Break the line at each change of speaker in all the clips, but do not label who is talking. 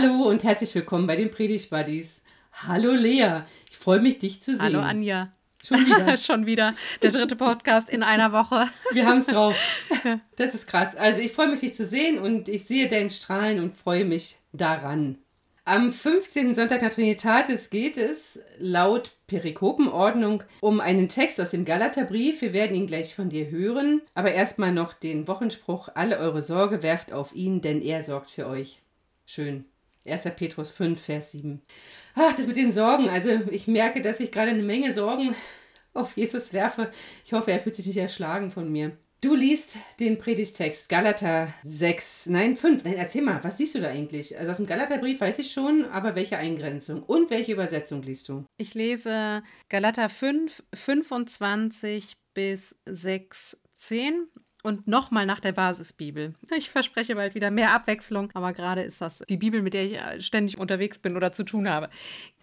Hallo und herzlich willkommen bei den Predigt Buddies. Hallo Lea, ich freue mich, dich zu sehen.
Hallo Anja.
Schon wieder.
Schon wieder. Der dritte Podcast in einer Woche.
Wir haben es drauf. Das ist krass. Also ich freue mich, dich zu sehen und ich sehe deinen Strahlen und freue mich daran. Am 15. Sonntag nach Trinitatis geht es laut Perikopenordnung um einen Text aus dem Galaterbrief. Wir werden ihn gleich von dir hören. Aber erstmal noch den Wochenspruch: Alle eure Sorge werft auf ihn, denn er sorgt für euch. Schön. 1. Petrus 5, Vers 7. Ach, das mit den Sorgen. Also ich merke, dass ich gerade eine Menge Sorgen auf Jesus werfe. Ich hoffe, er fühlt sich nicht erschlagen von mir. Du liest den Predigtext Galater 6, nein 5. Nein, erzähl mal, was liest du da eigentlich? Also aus dem Galaterbrief weiß ich schon, aber welche Eingrenzung und welche Übersetzung liest du?
Ich lese Galater 5, 25 bis 6, 10 und nochmal nach der Basisbibel. Ich verspreche bald wieder mehr Abwechslung, aber gerade ist das die Bibel, mit der ich ständig unterwegs bin oder zu tun habe.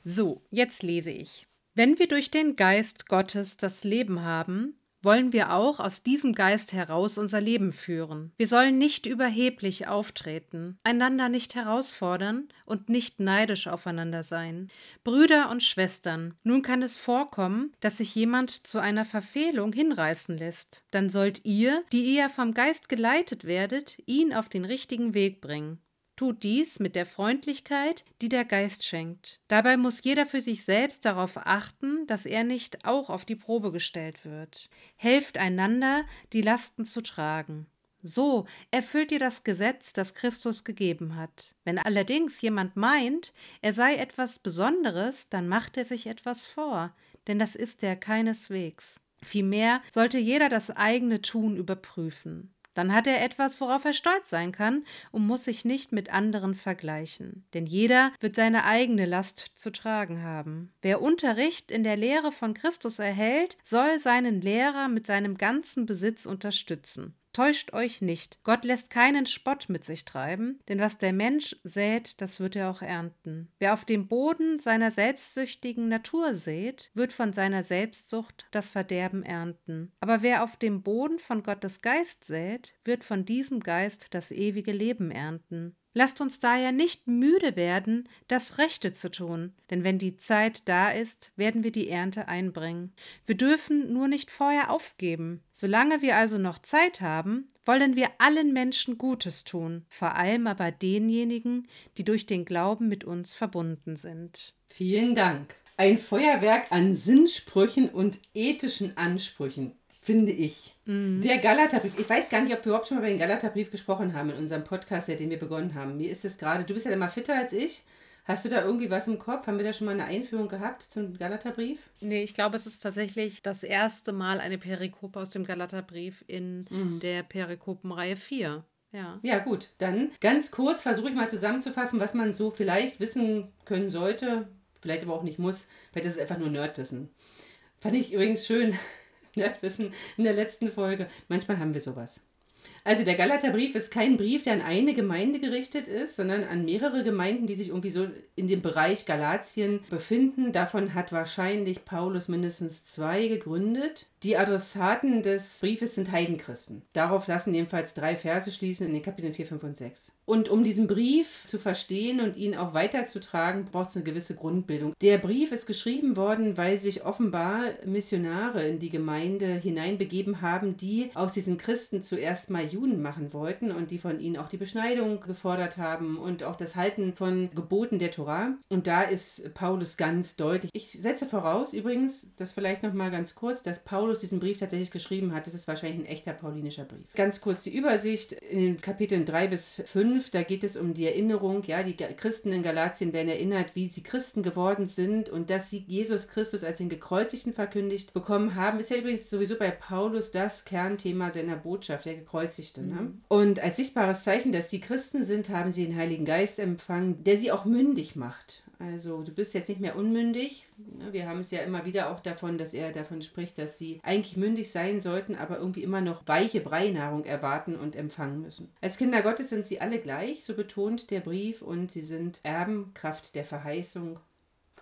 So, jetzt lese ich. Wenn wir durch den Geist Gottes das Leben haben, wollen wir auch aus diesem Geist heraus unser Leben führen. Wir sollen nicht überheblich auftreten, einander nicht herausfordern und nicht neidisch aufeinander sein. Brüder und Schwestern, nun kann es vorkommen, dass sich jemand zu einer Verfehlung hinreißen lässt. Dann sollt ihr, die ihr vom Geist geleitet werdet, ihn auf den richtigen Weg bringen. Tut dies mit der Freundlichkeit, die der Geist schenkt. Dabei muss jeder für sich selbst darauf achten, dass er nicht auch auf die Probe gestellt wird. Helft einander, die Lasten zu tragen. So erfüllt ihr das Gesetz, das Christus gegeben hat. Wenn allerdings jemand meint, er sei etwas Besonderes, dann macht er sich etwas vor, denn das ist er keineswegs. Vielmehr sollte jeder das eigene Tun überprüfen. Dann hat er etwas, worauf er stolz sein kann und muss sich nicht mit anderen vergleichen. Denn jeder wird seine eigene Last zu tragen haben. Wer Unterricht in der Lehre von Christus erhält, soll seinen Lehrer mit seinem ganzen Besitz unterstützen. Täuscht euch nicht, Gott lässt keinen Spott mit sich treiben, denn was der Mensch sät, das wird er auch ernten. Wer auf dem Boden seiner selbstsüchtigen Natur sät, wird von seiner Selbstsucht das Verderben ernten. Aber wer auf dem Boden von Gottes Geist sät, wird von diesem Geist das ewige Leben ernten. Lasst uns daher nicht müde werden, das Rechte zu tun, denn wenn die Zeit da ist, werden wir die Ernte einbringen. Wir dürfen nur nicht vorher aufgeben. Solange wir also noch Zeit haben, wollen wir allen Menschen Gutes tun, vor allem aber denjenigen, die durch den Glauben mit uns verbunden sind.
Vielen Dank. Ein Feuerwerk an Sinnsprüchen und ethischen Ansprüchen finde ich. Mhm. Der Galaterbrief. Ich weiß gar nicht, ob wir überhaupt schon mal über den Galaterbrief gesprochen haben in unserem Podcast, den wir begonnen haben. Mir ist es gerade, du bist ja immer fitter als ich. Hast du da irgendwie was im Kopf? Haben wir da schon mal eine Einführung gehabt zum Galaterbrief?
Nee, ich glaube, es ist tatsächlich das erste Mal eine Perikope aus dem Galaterbrief in mhm. der Perikopenreihe 4. Ja.
ja, gut. Dann ganz kurz versuche ich mal zusammenzufassen, was man so vielleicht wissen können sollte, vielleicht aber auch nicht muss. Vielleicht ist es einfach nur Nerdwissen. Fand ich übrigens schön, Nerdwissen in der letzten Folge. Manchmal haben wir sowas. Also der Galaterbrief ist kein Brief, der an eine Gemeinde gerichtet ist, sondern an mehrere Gemeinden, die sich irgendwie so in dem Bereich Galatien befinden. Davon hat wahrscheinlich Paulus mindestens zwei gegründet. Die Adressaten des Briefes sind Heidenchristen. Darauf lassen jedenfalls drei Verse schließen in den Kapiteln 4, 5 und 6. Und um diesen Brief zu verstehen und ihn auch weiterzutragen, braucht es eine gewisse Grundbildung. Der Brief ist geschrieben worden, weil sich offenbar Missionare in die Gemeinde hineinbegeben haben, die aus diesen Christen zuerst mal Juden machen wollten und die von ihnen auch die Beschneidung gefordert haben und auch das Halten von Geboten der Torah. Und da ist Paulus ganz deutlich. Ich setze voraus übrigens, das vielleicht noch mal ganz kurz, dass Paulus Paulus diesen Brief tatsächlich geschrieben hat. Das ist wahrscheinlich ein echter paulinischer Brief. Ganz kurz die Übersicht in den Kapiteln 3 bis 5, da geht es um die Erinnerung, ja, die Christen in Galatien werden erinnert, wie sie Christen geworden sind und dass sie Jesus Christus als den Gekreuzigten verkündigt bekommen haben. Ist ja übrigens sowieso bei Paulus das Kernthema seiner Botschaft, der Gekreuzigte. Ne? Mhm. Und als sichtbares Zeichen, dass sie Christen sind, haben sie den Heiligen Geist empfangen, der sie auch mündig macht. Also du bist jetzt nicht mehr unmündig. Ne, wir haben es ja immer wieder auch davon, dass er davon spricht, dass sie eigentlich mündig sein sollten, aber irgendwie immer noch weiche Breinahrung erwarten und empfangen müssen. Als Kinder Gottes sind sie alle gleich, so betont der Brief, und sie sind Erbenkraft der Verheißung.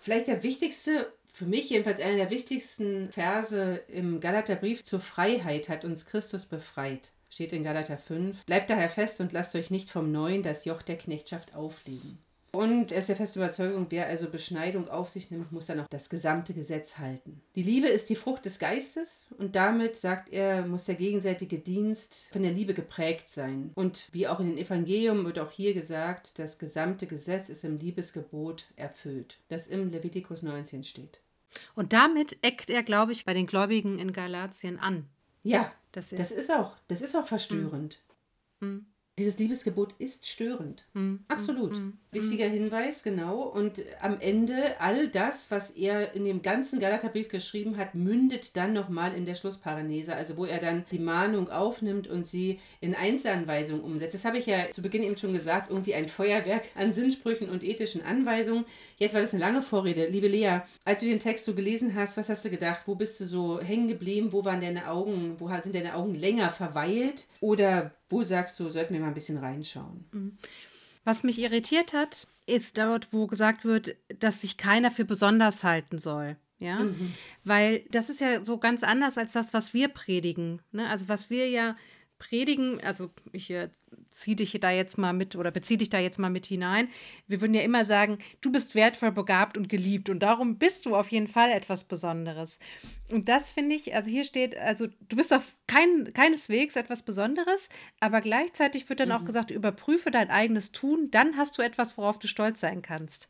Vielleicht der wichtigste für mich jedenfalls einer der wichtigsten Verse im Galaterbrief zur Freiheit hat uns Christus befreit. Steht in Galater 5. Bleibt daher fest und lasst euch nicht vom Neuen das Joch der Knechtschaft auflegen. Und er ist der festen Überzeugung, wer also Beschneidung auf sich nimmt, muss dann auch das gesamte Gesetz halten. Die Liebe ist die Frucht des Geistes und damit, sagt er, muss der gegenseitige Dienst von der Liebe geprägt sein. Und wie auch in den Evangelium wird auch hier gesagt, das gesamte Gesetz ist im Liebesgebot erfüllt, das im Levitikus 19 steht.
Und damit eckt er, glaube ich, bei den Gläubigen in Galatien an.
Ja, das, das ist auch, das ist auch verstörend. Mhm. Dieses Liebesgebot ist störend. Mm, Absolut. Mm, mm, Wichtiger Hinweis, genau. Und am Ende all das, was er in dem ganzen Galaterbrief geschrieben hat, mündet dann nochmal in der Schlussparanese, also wo er dann die Mahnung aufnimmt und sie in Einzelanweisungen umsetzt. Das habe ich ja zu Beginn eben schon gesagt, irgendwie ein Feuerwerk an Sinnsprüchen und ethischen Anweisungen. Jetzt war das eine lange Vorrede. Liebe Lea, als du den Text so gelesen hast, was hast du gedacht? Wo bist du so hängen geblieben? Wo waren deine Augen? Wo sind deine Augen länger verweilt? Oder wo sagst du, sollten wir mal ein bisschen reinschauen?
Mhm. Was mich irritiert hat, ist dort, wo gesagt wird, dass sich keiner für besonders halten soll. Ja, mhm. weil das ist ja so ganz anders als das, was wir predigen. Ne? Also, was wir ja predigen, also ich ziehe dich da jetzt mal mit oder beziehe dich da jetzt mal mit hinein. Wir würden ja immer sagen, du bist wertvoll, begabt und geliebt und darum bist du auf jeden Fall etwas Besonderes. Und das finde ich, also hier steht, also du bist auf kein, keineswegs etwas Besonderes, aber gleichzeitig wird dann mhm. auch gesagt, überprüfe dein eigenes Tun, dann hast du etwas, worauf du stolz sein kannst.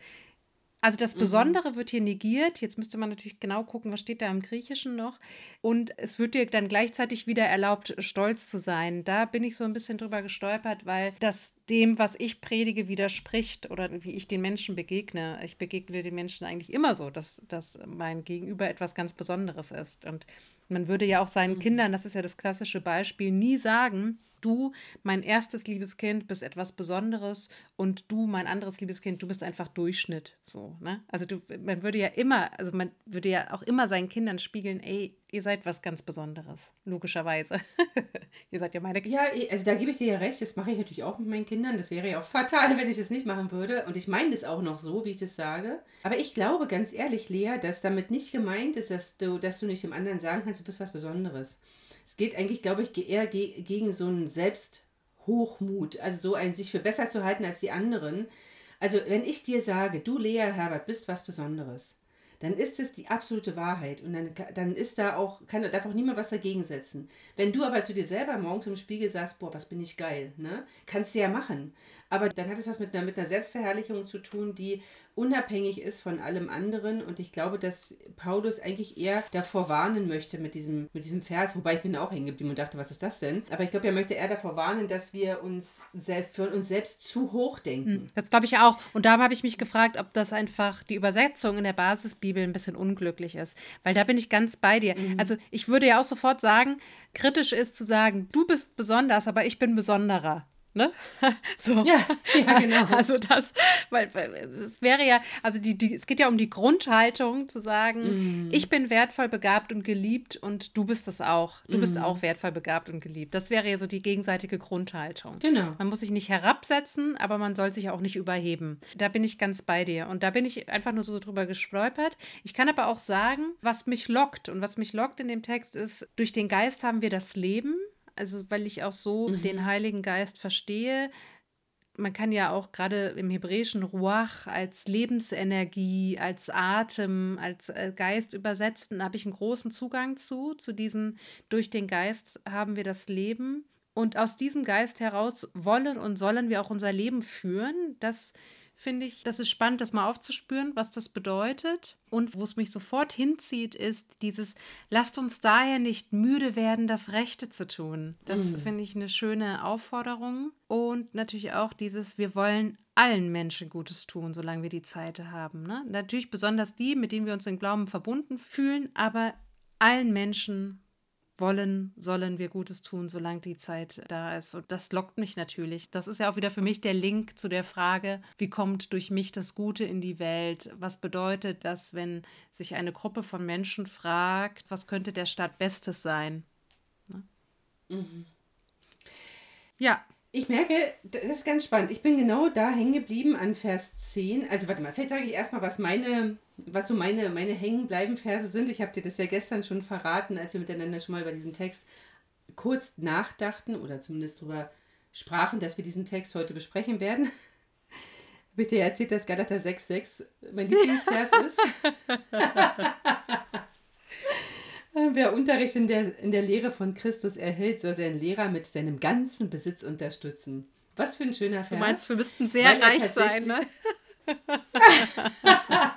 Also das mhm. Besondere mhm. wird hier negiert. Jetzt müsste man natürlich genau gucken, was steht da im Griechischen noch. Und es wird dir dann gleichzeitig wieder erlaubt, stolz zu sein. Da bin ich so ein bisschen drüber gestolpert, weil das dem, was ich predige, widerspricht oder wie ich den Menschen begegne. Ich begegne den Menschen eigentlich immer so, dass, dass mein Gegenüber etwas ganz Besonderes ist. Und man würde ja auch seinen mhm. Kindern, das ist ja das klassische Beispiel, nie sagen, du, mein erstes liebes Kind, bist etwas Besonderes und du, mein anderes liebes Kind, du bist einfach Durchschnitt. So, ne? Also du, man würde ja immer, also man würde ja auch immer seinen Kindern spiegeln, ey, ihr seid was ganz Besonderes, logischerweise. ihr seid ja meine
Kinder. Ja, also da gebe ich dir ja recht, das mache ich natürlich auch mit meinen Kindern. Das wäre ja auch fatal, wenn ich es nicht machen würde. Und ich meine das auch noch so, wie ich das sage. Aber ich glaube ganz ehrlich, Lea, dass damit nicht gemeint ist, dass du, dass du nicht dem anderen sagen kannst, du bist was Besonderes. Es geht eigentlich, glaube ich, eher ge gegen so einen Selbsthochmut, also so ein sich für besser zu halten als die anderen. Also wenn ich dir sage, du Lea Herbert bist was Besonderes, dann ist es die absolute Wahrheit und dann, dann ist da auch, kann, darf auch niemand was dagegen setzen. Wenn du aber zu dir selber morgens im Spiegel sagst, boah, was bin ich geil, ne? Kannst du ja machen. Aber dann hat es was mit einer, mit einer Selbstverherrlichung zu tun, die unabhängig ist von allem anderen. Und ich glaube, dass Paulus eigentlich eher davor warnen möchte mit diesem, mit diesem Vers, wobei ich bin auch hängen geblieben und dachte, was ist das denn? Aber ich glaube, er möchte eher davor warnen, dass wir uns selbst, für uns selbst zu hoch denken. Hm,
das glaube ich auch. Und da habe ich mich gefragt, ob das einfach die Übersetzung in der Basisbibel ein bisschen unglücklich ist. Weil da bin ich ganz bei dir. Mhm. Also ich würde ja auch sofort sagen, kritisch ist zu sagen, du bist besonders, aber ich bin besonderer. Ne? So. Ja, ja, genau. Also das, weil, es wäre ja, also die, die, es geht ja um die Grundhaltung zu sagen, mm. ich bin wertvoll, begabt und geliebt und du bist es auch. Du mm. bist auch wertvoll, begabt und geliebt. Das wäre ja so die gegenseitige Grundhaltung. Genau. Man muss sich nicht herabsetzen, aber man soll sich auch nicht überheben. Da bin ich ganz bei dir. Und da bin ich einfach nur so drüber gestolpert. Ich kann aber auch sagen, was mich lockt und was mich lockt in dem Text ist, durch den Geist haben wir das Leben also weil ich auch so mhm. den Heiligen Geist verstehe. Man kann ja auch gerade im Hebräischen Ruach als Lebensenergie, als Atem, als äh, Geist übersetzen, habe ich einen großen Zugang zu. Zu diesem, durch den Geist haben wir das Leben. Und aus diesem Geist heraus wollen und sollen wir auch unser Leben führen. Das finde ich, das ist spannend, das mal aufzuspüren, was das bedeutet. Und wo es mich sofort hinzieht, ist dieses, lasst uns daher nicht müde werden, das Rechte zu tun. Das mhm. finde ich eine schöne Aufforderung. Und natürlich auch dieses, wir wollen allen Menschen Gutes tun, solange wir die Zeit haben. Ne? Natürlich besonders die, mit denen wir uns im Glauben verbunden fühlen, aber allen Menschen wollen, sollen wir Gutes tun, solange die Zeit da ist. Und das lockt mich natürlich. Das ist ja auch wieder für mich der Link zu der Frage, wie kommt durch mich das Gute in die Welt? Was bedeutet das, wenn sich eine Gruppe von Menschen fragt, was könnte der Stadt Bestes sein? Ne? Mhm.
Ja, ich merke, das ist ganz spannend. Ich bin genau da hängen geblieben an Vers 10. Also warte mal, vielleicht sage ich erstmal, was meine, was so meine, meine Hängenbleiben-Verse sind. Ich habe dir das ja gestern schon verraten, als wir miteinander schon mal über diesen Text kurz nachdachten oder zumindest darüber sprachen, dass wir diesen Text heute besprechen werden. Habe ich dir erzählt, dass Galater 6,6 mein Lieblingsvers ist? Wer Unterricht in der, in der Lehre von Christus erhält, soll seinen Lehrer mit seinem ganzen Besitz unterstützen. Was für ein schöner Vers.
Du meinst, wir müssten sehr reich sein, ne?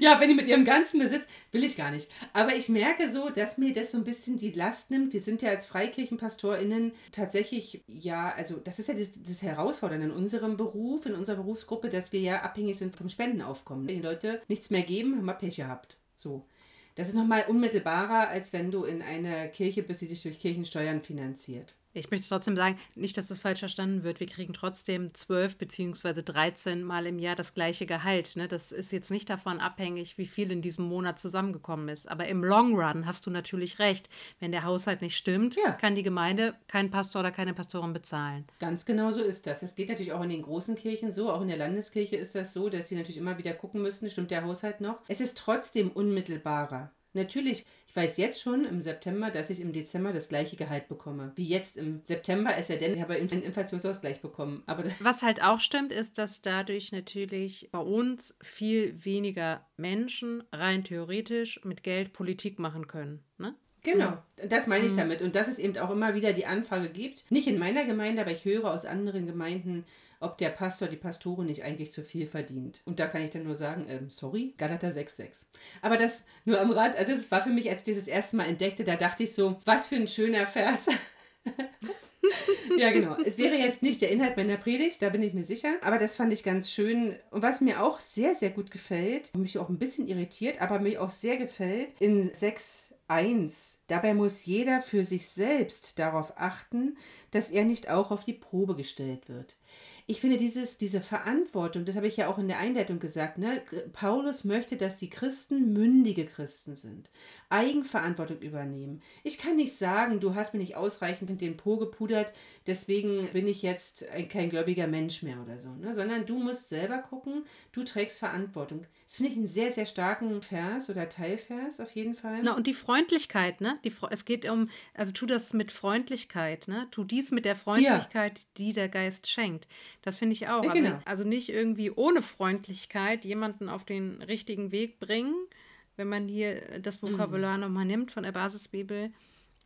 ja, wenn die mit ihrem ganzen Besitz, will ich gar nicht. Aber ich merke so, dass mir das so ein bisschen die Last nimmt. Wir sind ja als FreikirchenpastorInnen tatsächlich, ja, also das ist ja das, das Herausfordernde in unserem Beruf, in unserer Berufsgruppe, dass wir ja abhängig sind vom Spendenaufkommen. Wenn die Leute nichts mehr geben, haben wir Pech gehabt. So. Das ist nochmal unmittelbarer, als wenn du in einer Kirche bist, die sich durch Kirchensteuern finanziert.
Ich möchte trotzdem sagen, nicht, dass das falsch verstanden wird. Wir kriegen trotzdem zwölf beziehungsweise 13 Mal im Jahr das gleiche Gehalt. Ne? Das ist jetzt nicht davon abhängig, wie viel in diesem Monat zusammengekommen ist. Aber im Long Run hast du natürlich recht. Wenn der Haushalt nicht stimmt, ja. kann die Gemeinde keinen Pastor oder keine Pastorin bezahlen.
Ganz genau so ist das. Es geht natürlich auch in den großen Kirchen so. Auch in der Landeskirche ist das so, dass sie natürlich immer wieder gucken müssen, stimmt der Haushalt noch. Es ist trotzdem unmittelbarer. Natürlich, ich weiß jetzt schon im September, dass ich im Dezember das gleiche Gehalt bekomme. Wie jetzt im September, es sei denn, ich habe einen Inflationsausgleich bekommen. Aber
Was halt auch stimmt, ist, dass dadurch natürlich bei uns viel weniger Menschen rein theoretisch mit Geld Politik machen können. Ne?
Genau, das meine ich mhm. damit. Und dass es eben auch immer wieder die Anfrage gibt, nicht in meiner Gemeinde, aber ich höre aus anderen Gemeinden, ob der Pastor, die Pastorin nicht eigentlich zu viel verdient. Und da kann ich dann nur sagen, ähm, sorry, Galater 6,6. Aber das nur am Rad, also es war für mich, als ich dieses erste Mal entdeckte, da dachte ich so, was für ein schöner Vers. ja, genau. Es wäre jetzt nicht der Inhalt meiner Predigt, da bin ich mir sicher. Aber das fand ich ganz schön. Und was mir auch sehr, sehr gut gefällt, und mich auch ein bisschen irritiert, aber mir auch sehr gefällt, in 6.1. Dabei muss jeder für sich selbst darauf achten, dass er nicht auch auf die Probe gestellt wird ich finde dieses, diese Verantwortung, das habe ich ja auch in der Einleitung gesagt, ne? Paulus möchte, dass die Christen mündige Christen sind, Eigenverantwortung übernehmen. Ich kann nicht sagen, du hast mir nicht ausreichend in den Po gepudert, deswegen bin ich jetzt kein gläubiger Mensch mehr oder so, ne? sondern du musst selber gucken, du trägst Verantwortung. Das finde ich einen sehr, sehr starken Vers oder Teilvers auf jeden Fall.
Na, und die Freundlichkeit, ne? Die, es geht um, also tu das mit Freundlichkeit, ne? Tu dies mit der Freundlichkeit, ja. die der Geist schenkt. Das finde ich auch. Ja, genau. Also nicht irgendwie ohne Freundlichkeit jemanden auf den richtigen Weg bringen, wenn man hier das Vokabular mhm. nochmal nimmt von der Basisbibel,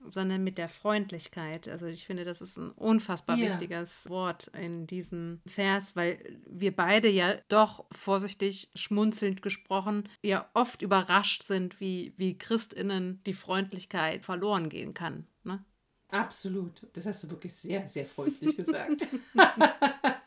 sondern mit der Freundlichkeit. Also ich finde, das ist ein unfassbar ja. wichtiges Wort in diesem Vers, weil wir beide ja doch vorsichtig schmunzelnd gesprochen ja oft überrascht sind, wie, wie Christinnen die Freundlichkeit verloren gehen kann. Ne?
Absolut. Das hast du wirklich sehr, sehr freundlich gesagt.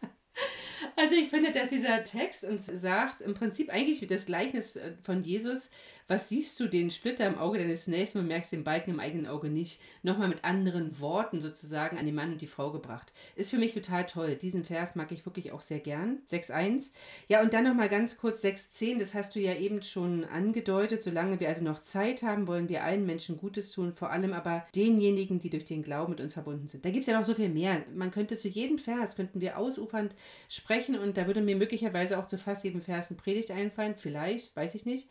Also ich finde, dass dieser Text uns sagt, im Prinzip eigentlich das Gleichnis äh, von Jesus, was siehst du den Splitter im Auge deines Nächsten und merkst den Balken im eigenen Auge nicht, nochmal mit anderen Worten sozusagen an den Mann und die Frau gebracht. Ist für mich total toll. Diesen Vers mag ich wirklich auch sehr gern. 6.1. Ja, und dann nochmal ganz kurz 6.10, das hast du ja eben schon angedeutet. Solange wir also noch Zeit haben, wollen wir allen Menschen Gutes tun, vor allem aber denjenigen, die durch den Glauben mit uns verbunden sind. Da gibt es ja noch so viel mehr. Man könnte zu jedem Vers, könnten wir ausufernd sprechen und da würde mir möglicherweise auch zu fast jedem Vers eine Predigt einfallen. Vielleicht, weiß ich nicht.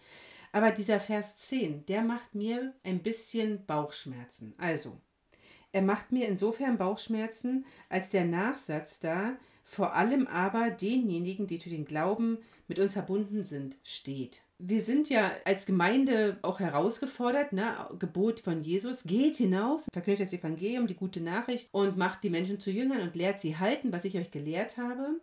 Aber dieser Vers 10, der macht mir ein bisschen Bauchschmerzen. Also, er macht mir insofern Bauchschmerzen, als der Nachsatz da vor allem aber denjenigen, die durch den Glauben mit uns verbunden sind, steht. Wir sind ja als Gemeinde auch herausgefordert, ne? Gebot von Jesus, geht hinaus, verkündigt das Evangelium, die gute Nachricht und macht die Menschen zu Jüngern und lehrt sie halten, was ich euch gelehrt habe.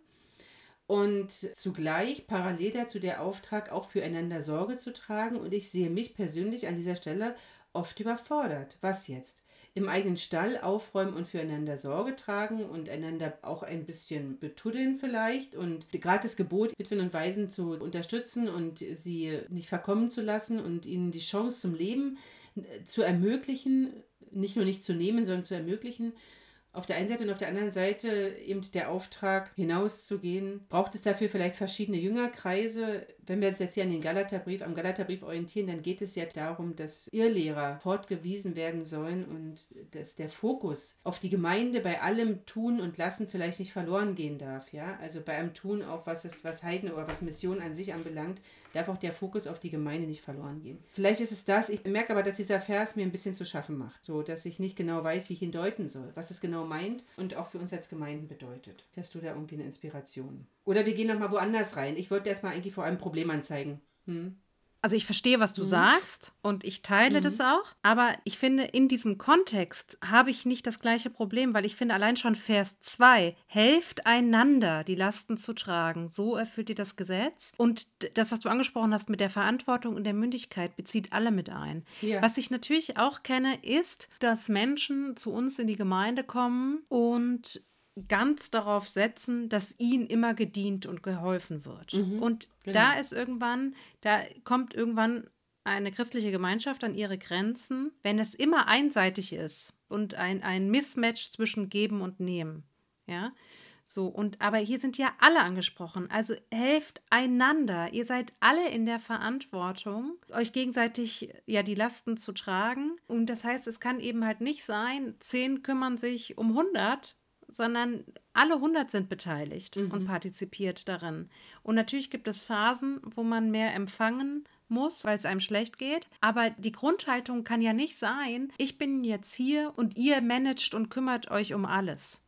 Und zugleich parallel dazu der Auftrag, auch füreinander Sorge zu tragen. Und ich sehe mich persönlich an dieser Stelle oft überfordert. Was jetzt? Im eigenen Stall aufräumen und füreinander Sorge tragen und einander auch ein bisschen betuddeln vielleicht. Und gerade das Gebot, Witwen und Waisen zu unterstützen und sie nicht verkommen zu lassen und ihnen die Chance zum Leben äh, zu ermöglichen, nicht nur nicht zu nehmen, sondern zu ermöglichen auf der einen Seite und auf der anderen Seite eben der Auftrag hinauszugehen. Braucht es dafür vielleicht verschiedene Jüngerkreise? Wenn wir uns jetzt hier an den Galaterbrief, am Galaterbrief orientieren, dann geht es ja darum, dass Irrlehrer fortgewiesen werden sollen und dass der Fokus auf die Gemeinde bei allem Tun und Lassen vielleicht nicht verloren gehen darf. Ja? Also bei einem Tun auch, was es, was Heiden oder was Mission an sich anbelangt, darf auch der Fokus auf die Gemeinde nicht verloren gehen. Vielleicht ist es das, ich merke aber, dass dieser Vers mir ein bisschen zu schaffen macht, so dass ich nicht genau weiß, wie ich ihn deuten soll. Was ist genau genau meint und auch für uns als Gemeinden bedeutet. Hast du da irgendwie eine Inspiration? Oder wir gehen nochmal woanders rein. Ich wollte erstmal eigentlich vor allem Problem anzeigen. Hm?
Also ich verstehe, was du mhm. sagst und ich teile mhm. das auch, aber ich finde, in diesem Kontext habe ich nicht das gleiche Problem, weil ich finde, allein schon Vers 2, helft einander, die Lasten zu tragen, so erfüllt ihr das Gesetz. Und das, was du angesprochen hast mit der Verantwortung und der Mündigkeit, bezieht alle mit ein. Ja. Was ich natürlich auch kenne, ist, dass Menschen zu uns in die Gemeinde kommen und ganz darauf setzen, dass ihnen immer gedient und geholfen wird. Mhm, und genau. da ist irgendwann, da kommt irgendwann eine christliche Gemeinschaft an ihre Grenzen, wenn es immer einseitig ist und ein, ein Mismatch zwischen Geben und Nehmen. Ja. So, und aber hier sind ja alle angesprochen. Also helft einander. Ihr seid alle in der Verantwortung, euch gegenseitig ja die Lasten zu tragen. Und das heißt, es kann eben halt nicht sein, zehn kümmern sich um 100 sondern alle 100 sind beteiligt mhm. und partizipiert daran. Und natürlich gibt es Phasen, wo man mehr empfangen muss, weil es einem schlecht geht. Aber die Grundhaltung kann ja nicht sein, ich bin jetzt hier und ihr managt und kümmert euch um alles.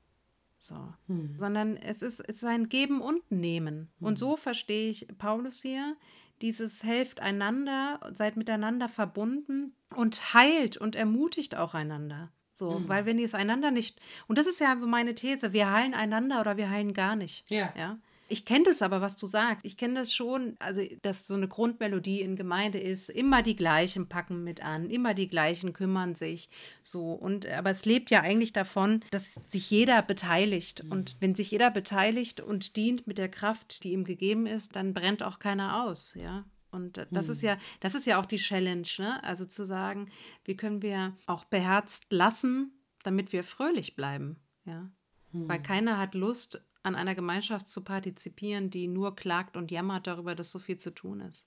So. Mhm. Sondern es ist, es ist ein Geben und Nehmen. Mhm. Und so verstehe ich Paulus hier. Dieses helft einander, seid miteinander verbunden und heilt und ermutigt auch einander. So, mhm. weil wenn die es einander nicht. Und das ist ja so meine These, wir heilen einander oder wir heilen gar nicht. Ja. ja? Ich kenne das aber, was du sagst. Ich kenne das schon, also dass so eine Grundmelodie in Gemeinde ist, immer die gleichen packen mit an, immer die gleichen kümmern sich. So, und aber es lebt ja eigentlich davon, dass sich jeder beteiligt. Mhm. Und wenn sich jeder beteiligt und dient mit der Kraft, die ihm gegeben ist, dann brennt auch keiner aus, ja. Und das hm. ist ja, das ist ja auch die Challenge, ne? Also zu sagen, wie können wir auch beherzt lassen, damit wir fröhlich bleiben, ja. Hm. Weil keiner hat Lust, an einer Gemeinschaft zu partizipieren, die nur klagt und jammert darüber, dass so viel zu tun ist.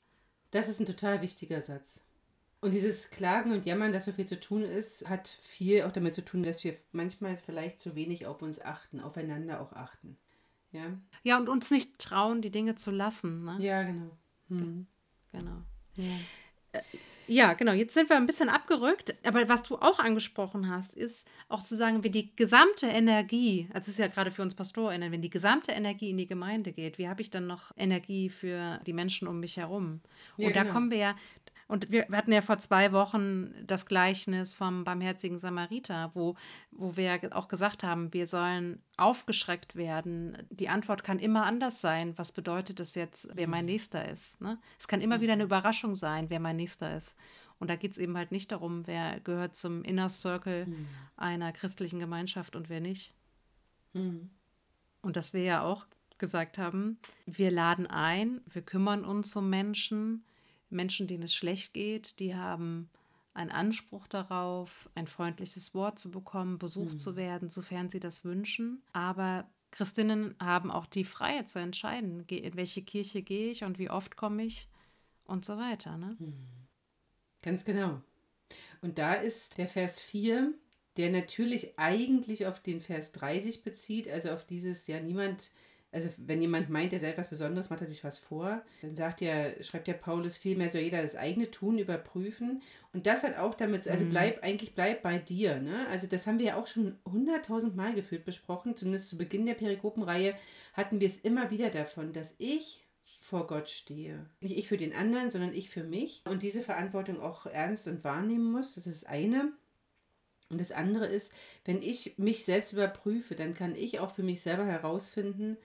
Das ist ein total wichtiger Satz. Und dieses Klagen und Jammern, dass so viel zu tun ist, hat viel auch damit zu tun, dass wir manchmal vielleicht zu wenig auf uns achten, aufeinander auch achten. Ja,
ja und uns nicht trauen, die Dinge zu lassen. Ne?
Ja, genau. Hm.
Genau. Ja. Äh, ja, genau. Jetzt sind wir ein bisschen abgerückt. Aber was du auch angesprochen hast, ist auch zu sagen, wenn die gesamte Energie, also es ist ja gerade für uns PastorInnen, wenn die gesamte Energie in die Gemeinde geht, wie habe ich dann noch Energie für die Menschen um mich herum? Und ja, da genau. kommen wir ja, und wir, wir, hatten ja vor zwei Wochen das Gleichnis vom barmherzigen Samariter, wo, wo wir auch gesagt haben, wir sollen aufgeschreckt werden. Die Antwort kann immer anders sein. Was bedeutet es jetzt, wer mein Nächster ist? Ne? Es kann immer wieder eine Überraschung sein, wer mein Nächster ist. Und da geht es eben halt nicht darum, wer gehört zum Inner Circle mhm. einer christlichen Gemeinschaft und wer nicht. Mhm. Und dass wir ja auch gesagt haben, wir laden ein, wir kümmern uns um Menschen, Menschen, denen es schlecht geht, die haben einen Anspruch darauf, ein freundliches Wort zu bekommen, besucht mhm. zu werden, sofern sie das wünschen. Aber Christinnen haben auch die Freiheit zu entscheiden, in welche Kirche gehe ich und wie oft komme ich und so weiter. Ne? Mhm.
Ganz genau. Und da ist der Vers 4, der natürlich eigentlich auf den Vers 30 bezieht, also auf dieses, ja, niemand also wenn jemand meint, er sei etwas Besonderes, macht er sich was vor, dann sagt er, schreibt der Paulus, vielmehr soll jeder das eigene Tun überprüfen. Und das hat auch damit, also mhm. bleib, eigentlich bleib bei dir. Ne? Also das haben wir ja auch schon hunderttausend Mal gefühlt besprochen. Zumindest zu Beginn der Perikopenreihe hatten wir es immer wieder davon, dass ich vor Gott stehe. Nicht ich für den anderen, sondern ich für mich. Und diese Verantwortung auch ernst und wahrnehmen muss. Das ist das eine. Und das andere ist, wenn ich mich selbst überprüfe, dann kann ich auch für mich selber herausfinden,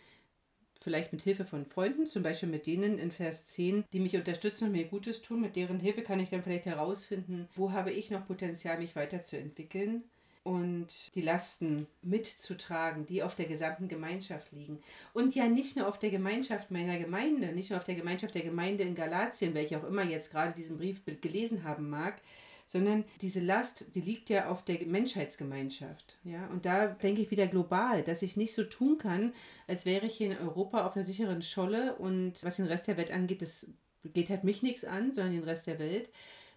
vielleicht mit Hilfe von Freunden, zum Beispiel mit denen in Vers 10, die mich unterstützen und mir Gutes tun. Mit deren Hilfe kann ich dann vielleicht herausfinden, wo habe ich noch Potenzial, mich weiterzuentwickeln und die Lasten mitzutragen, die auf der gesamten Gemeinschaft liegen. Und ja nicht nur auf der Gemeinschaft meiner Gemeinde, nicht nur auf der Gemeinschaft der Gemeinde in Galatien, welche auch immer jetzt gerade diesen Brief gelesen haben mag, sondern diese Last, die liegt ja auf der Menschheitsgemeinschaft. Ja? Und da denke ich wieder global, dass ich nicht so tun kann, als wäre ich hier in Europa auf einer sicheren Scholle und was den Rest der Welt angeht, das geht halt mich nichts an, sondern den Rest der Welt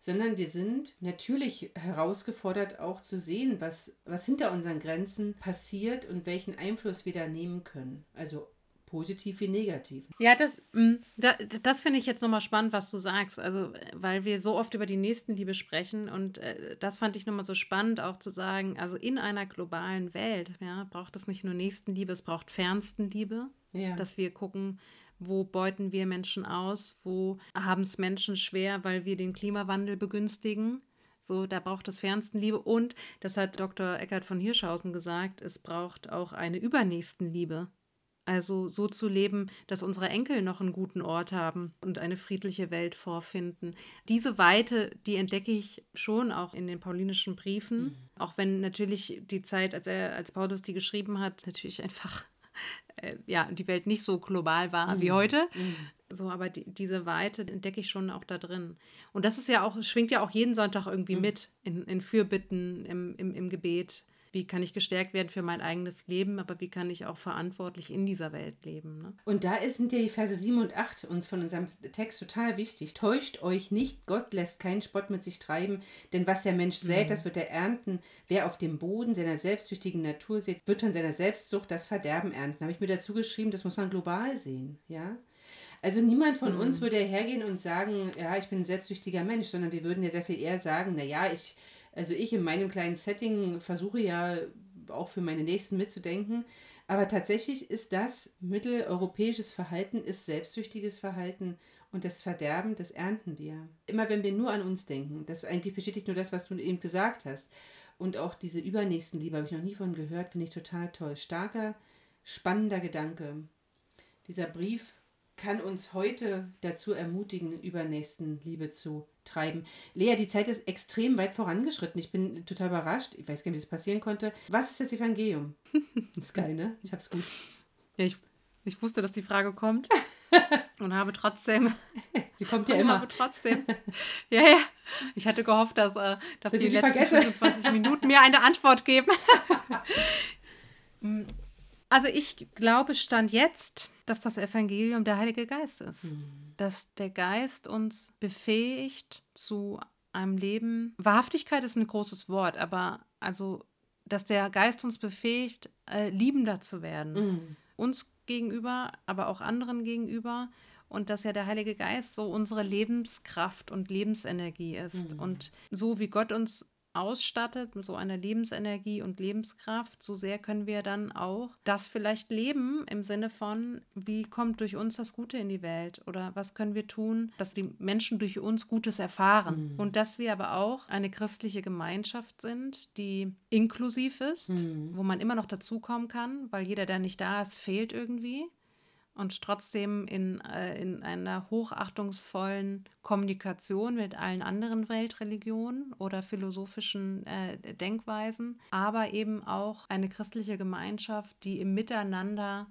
sondern wir sind natürlich herausgefordert, auch zu sehen, was, was hinter unseren Grenzen passiert und welchen Einfluss wir da nehmen können. Also positiv wie negativ.
Ja, das, mm, das, das finde ich jetzt nochmal spannend, was du sagst. Also, weil wir so oft über die Nächstenliebe sprechen und äh, das fand ich nochmal so spannend, auch zu sagen, also in einer globalen Welt ja, braucht es nicht nur Nächstenliebe, es braucht Fernstenliebe, ja. dass wir gucken, wo beuten wir Menschen aus, wo haben es Menschen schwer, weil wir den Klimawandel begünstigen. So, da braucht es Fernstenliebe und, das hat Dr. Eckhard von Hirschhausen gesagt, es braucht auch eine Übernächstenliebe. Also so zu leben, dass unsere Enkel noch einen guten Ort haben und eine friedliche Welt vorfinden. Diese Weite, die entdecke ich schon auch in den paulinischen Briefen, mhm. auch wenn natürlich die Zeit, als er, als Paulus die geschrieben hat, natürlich einfach äh, ja, die Welt nicht so global war mhm. wie heute. Mhm. So, aber die, diese Weite entdecke ich schon auch da drin. Und das ist ja auch, schwingt ja auch jeden Sonntag irgendwie mhm. mit in, in Fürbitten, im, im, im Gebet wie kann ich gestärkt werden für mein eigenes Leben, aber wie kann ich auch verantwortlich in dieser Welt leben. Ne?
Und da sind ja die Verse 7 und 8 uns von unserem Text total wichtig. Täuscht euch nicht, Gott lässt keinen Spott mit sich treiben, denn was der Mensch sät, mhm. das wird er ernten. Wer auf dem Boden seiner selbstsüchtigen Natur sät, wird von seiner Selbstsucht das Verderben ernten. Habe ich mir dazu geschrieben, das muss man global sehen, ja. Also niemand von mhm. uns würde hergehen und sagen, ja, ich bin ein selbstsüchtiger Mensch, sondern wir würden ja sehr viel eher sagen, naja, ich also ich in meinem kleinen Setting versuche ja auch für meine Nächsten mitzudenken. Aber tatsächlich ist das mitteleuropäisches Verhalten, ist selbstsüchtiges Verhalten und das Verderben, das ernten wir. Immer wenn wir nur an uns denken, das eigentlich bestätigt nur das, was du eben gesagt hast. Und auch diese Übernächstenliebe habe ich noch nie von gehört, finde ich total toll. Starker, spannender Gedanke. Dieser Brief kann uns heute dazu ermutigen, Übernächstenliebe zu treiben. Lea, die Zeit ist extrem weit vorangeschritten. Ich bin total überrascht. Ich weiß gar nicht, wie das passieren konnte. Was ist das Evangelium? Das ist geil, ne? Ich hab's gut.
Ja, ich, ich wusste, dass die Frage kommt. Und habe trotzdem.
Sie kommt ja immer.
habe trotzdem. Ja, ja. Ich hatte gehofft, dass, äh, dass, dass die letzten vergesse. 25 Minuten mir eine Antwort geben. Also ich glaube, Stand jetzt dass das Evangelium der Heilige Geist ist. Mhm. Dass der Geist uns befähigt zu einem Leben. Wahrhaftigkeit ist ein großes Wort, aber also, dass der Geist uns befähigt, äh, liebender zu werden. Mhm. Uns gegenüber, aber auch anderen gegenüber. Und dass ja der Heilige Geist so unsere Lebenskraft und Lebensenergie ist. Mhm. Und so wie Gott uns ausstattet mit so einer Lebensenergie und Lebenskraft, so sehr können wir dann auch das vielleicht leben im Sinne von, wie kommt durch uns das Gute in die Welt oder was können wir tun, dass die Menschen durch uns Gutes erfahren mhm. und dass wir aber auch eine christliche Gemeinschaft sind, die inklusiv ist, mhm. wo man immer noch dazukommen kann, weil jeder, der nicht da ist, fehlt irgendwie und trotzdem in, äh, in einer hochachtungsvollen Kommunikation mit allen anderen Weltreligionen oder philosophischen äh, Denkweisen, aber eben auch eine christliche Gemeinschaft, die im Miteinander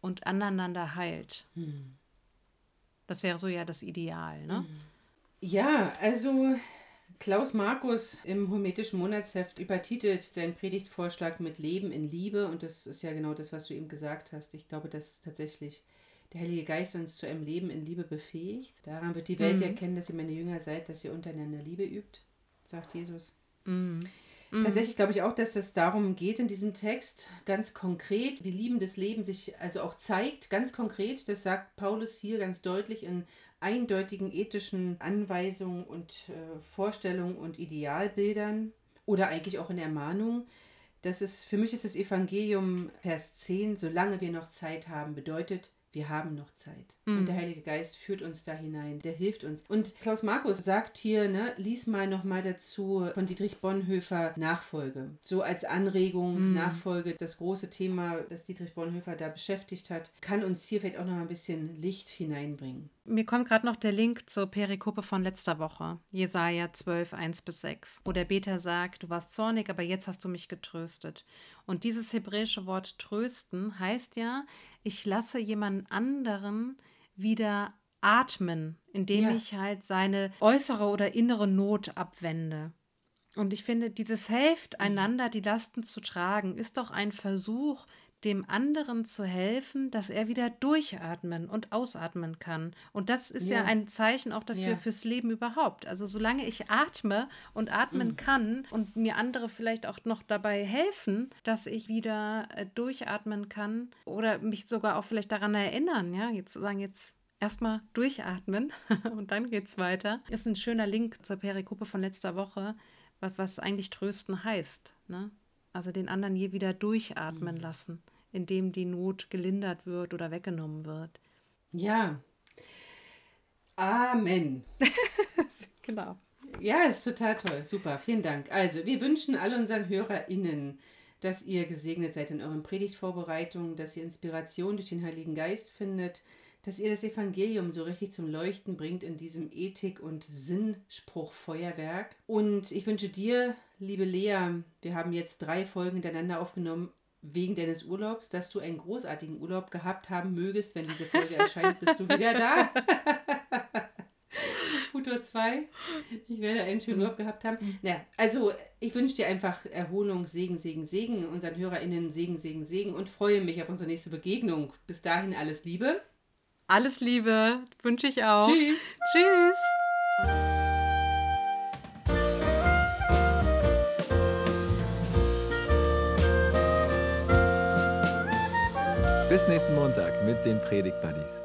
und aneinander heilt. Hm. Das wäre so ja das Ideal, ne?
Ja, also Klaus Markus im Hometischen Monatsheft übertitelt seinen Predigtvorschlag mit Leben in Liebe und das ist ja genau das, was du eben gesagt hast. Ich glaube, dass tatsächlich der Heilige Geist uns zu einem Leben in Liebe befähigt. Daran wird die Welt mhm. erkennen, dass ihr meine Jünger seid, dass ihr untereinander Liebe übt, sagt Jesus. Mhm. Mhm. Tatsächlich glaube ich auch, dass es darum geht in diesem Text, ganz konkret, wie liebendes Leben sich also auch zeigt, ganz konkret, das sagt Paulus hier ganz deutlich in eindeutigen ethischen Anweisungen und äh, Vorstellungen und Idealbildern oder eigentlich auch in Ermahnungen. Das ist, für mich ist das Evangelium Vers 10, solange wir noch Zeit haben, bedeutet, wir haben noch Zeit. Mhm. Und der Heilige Geist führt uns da hinein, der hilft uns. Und Klaus Markus sagt hier, ne, lies mal nochmal dazu von Dietrich Bonhoeffer Nachfolge. So als Anregung, mhm. Nachfolge, das große Thema, das Dietrich Bonhoeffer da beschäftigt hat, kann uns hier vielleicht auch noch ein bisschen Licht hineinbringen.
Mir kommt gerade noch der Link zur Perikope von letzter Woche, Jesaja 12, 1 bis 6, wo der Beter sagt: Du warst zornig, aber jetzt hast du mich getröstet. Und dieses hebräische Wort trösten heißt ja, ich lasse jemand anderen wieder atmen, indem ja. ich halt seine äußere oder innere Not abwende. Und ich finde, dieses Helft einander die Lasten zu tragen, ist doch ein Versuch, dem anderen zu helfen, dass er wieder durchatmen und ausatmen kann. Und das ist ja, ja ein Zeichen auch dafür ja. fürs Leben überhaupt. Also solange ich atme und atmen mhm. kann und mir andere vielleicht auch noch dabei helfen, dass ich wieder äh, durchatmen kann oder mich sogar auch vielleicht daran erinnern, ja, jetzt zu sagen, jetzt erstmal durchatmen und dann geht's weiter. Ist ein schöner Link zur Perikope von letzter Woche, was, was eigentlich trösten heißt. Ne? Also den anderen je wieder durchatmen mhm. lassen, indem die Not gelindert wird oder weggenommen wird.
Ja. Amen.
genau.
Ja, ist total toll. Super, vielen Dank. Also, wir wünschen all unseren HörerInnen, dass ihr gesegnet seid in euren Predigtvorbereitungen, dass ihr Inspiration durch den Heiligen Geist findet, dass ihr das Evangelium so richtig zum Leuchten bringt in diesem Ethik- und Sinnspruchfeuerwerk. Und ich wünsche dir, liebe Lea, wir haben jetzt drei Folgen hintereinander aufgenommen wegen deines Urlaubs, dass du einen großartigen Urlaub gehabt haben mögest. Wenn diese Folge erscheint, bist du wieder da. Futur 2. Ich werde einen schönen Urlaub gehabt haben. Ja, also ich wünsche dir einfach Erholung, Segen, Segen, Segen, unseren HörerInnen Segen, Segen, Segen und freue mich auf unsere nächste Begegnung. Bis dahin alles Liebe.
Alles Liebe, wünsche ich auch.
Tschüss.
Tschüss.
Bis nächsten Montag mit den Predigt Buddies.